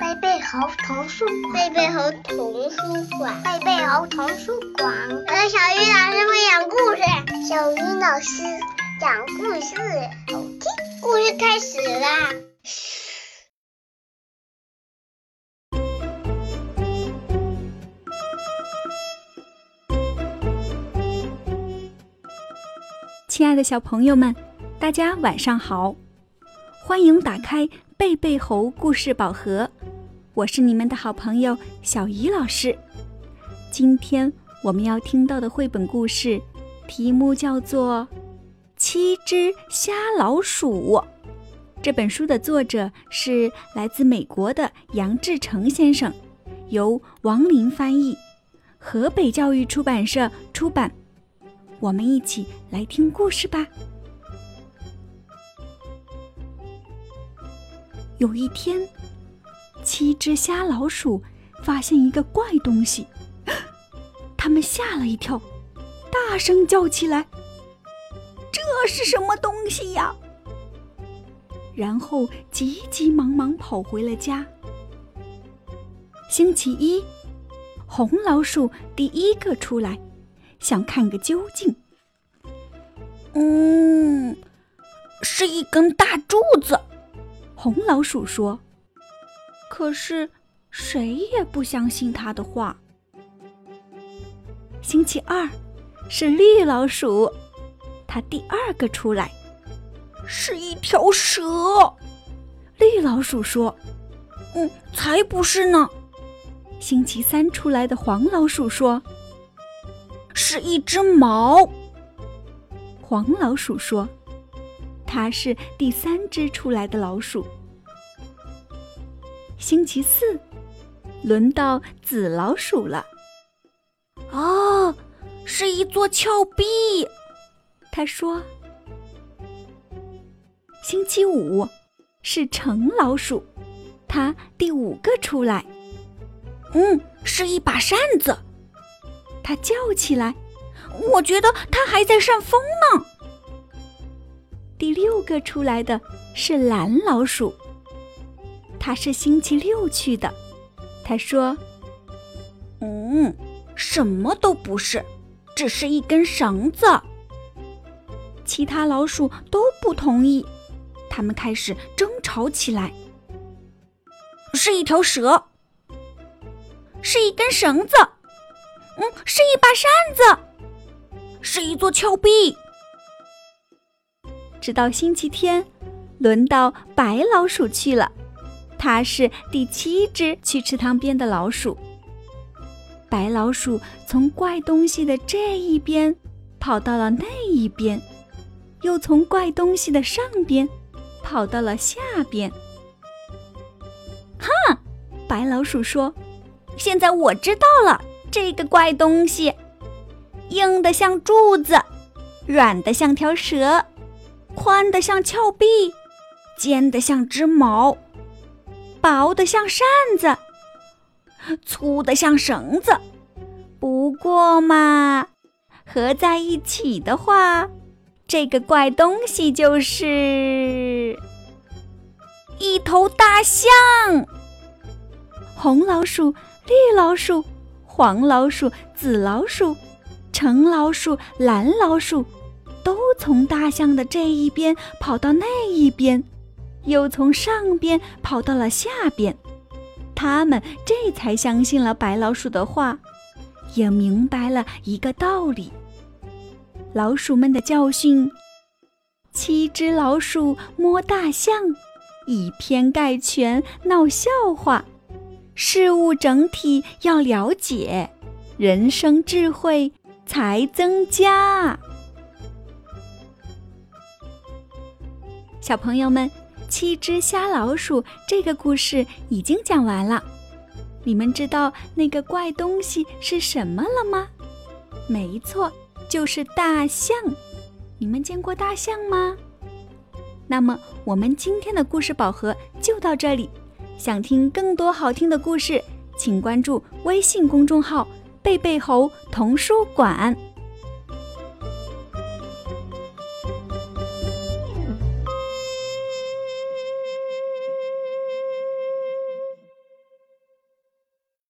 贝贝猴童书馆，贝贝猴童书馆，贝贝猴童书馆。呃，小鱼老师会讲故事，小鱼老师讲故事，好听。故事开始啦！亲爱的小朋友们，大家晚上好！欢迎打开贝贝猴故事宝盒，我是你们的好朋友小鱼老师。今天我们要听到的绘本故事，题目叫做《七只瞎老鼠》。这本书的作者是来自美国的杨志成先生，由王林翻译，河北教育出版社出版。我们一起来听故事吧。有一天，七只瞎老鼠发现一个怪东西，他们吓了一跳，大声叫起来：“这是什么东西呀？”然后急急忙忙跑回了家。星期一，红老鼠第一个出来。想看个究竟。嗯，是一根大柱子。红老鼠说。可是谁也不相信他的话。星期二，是绿老鼠，它第二个出来。是一条蛇。绿老鼠说。嗯，才不是呢。星期三出来的黄老鼠说。是一只猫，黄老鼠说：“它是第三只出来的老鼠。”星期四，轮到紫老鼠了。哦，是一座峭壁，他说。星期五，是橙老鼠，它第五个出来。嗯，是一把扇子。它叫起来：“我觉得它还在扇风呢。”第六个出来的是蓝老鼠，它是星期六去的。他说：“嗯，什么都不是，只是一根绳子。”其他老鼠都不同意，他们开始争吵起来。是一条蛇，是一根绳子。嗯，是一把扇子，是一座峭壁。直到星期天，轮到白老鼠去了，它是第七只去池塘边的老鼠。白老鼠从怪东西的这一边跑到了那一边，又从怪东西的上边跑到了下边。哼，白老鼠说：“现在我知道了。”这个怪东西，硬的像柱子，软的像条蛇，宽的像峭壁，尖的像只矛，薄的像扇子，粗的像绳子。不过嘛，合在一起的话，这个怪东西就是一头大象。红老鼠，绿老鼠。黄老鼠、紫老鼠、橙老鼠、蓝老鼠，从大象的这一边跑到那一边，又从上边跑到了下边。他们这才相信了白老鼠的话，也明白了一个道理：老鼠们的教训。七只老鼠摸大象，以偏概全，闹笑话。事物整体要了解，人生智慧才增加。小朋友们，七只瞎老鼠这个故事已经讲完了。你们知道那个怪东西是什么了吗？没错，就是大象。你们见过大象吗？那么，我们今天的故事宝盒就到这里。想听更多好听的故事，请关注微信公众号“贝贝猴童书馆”。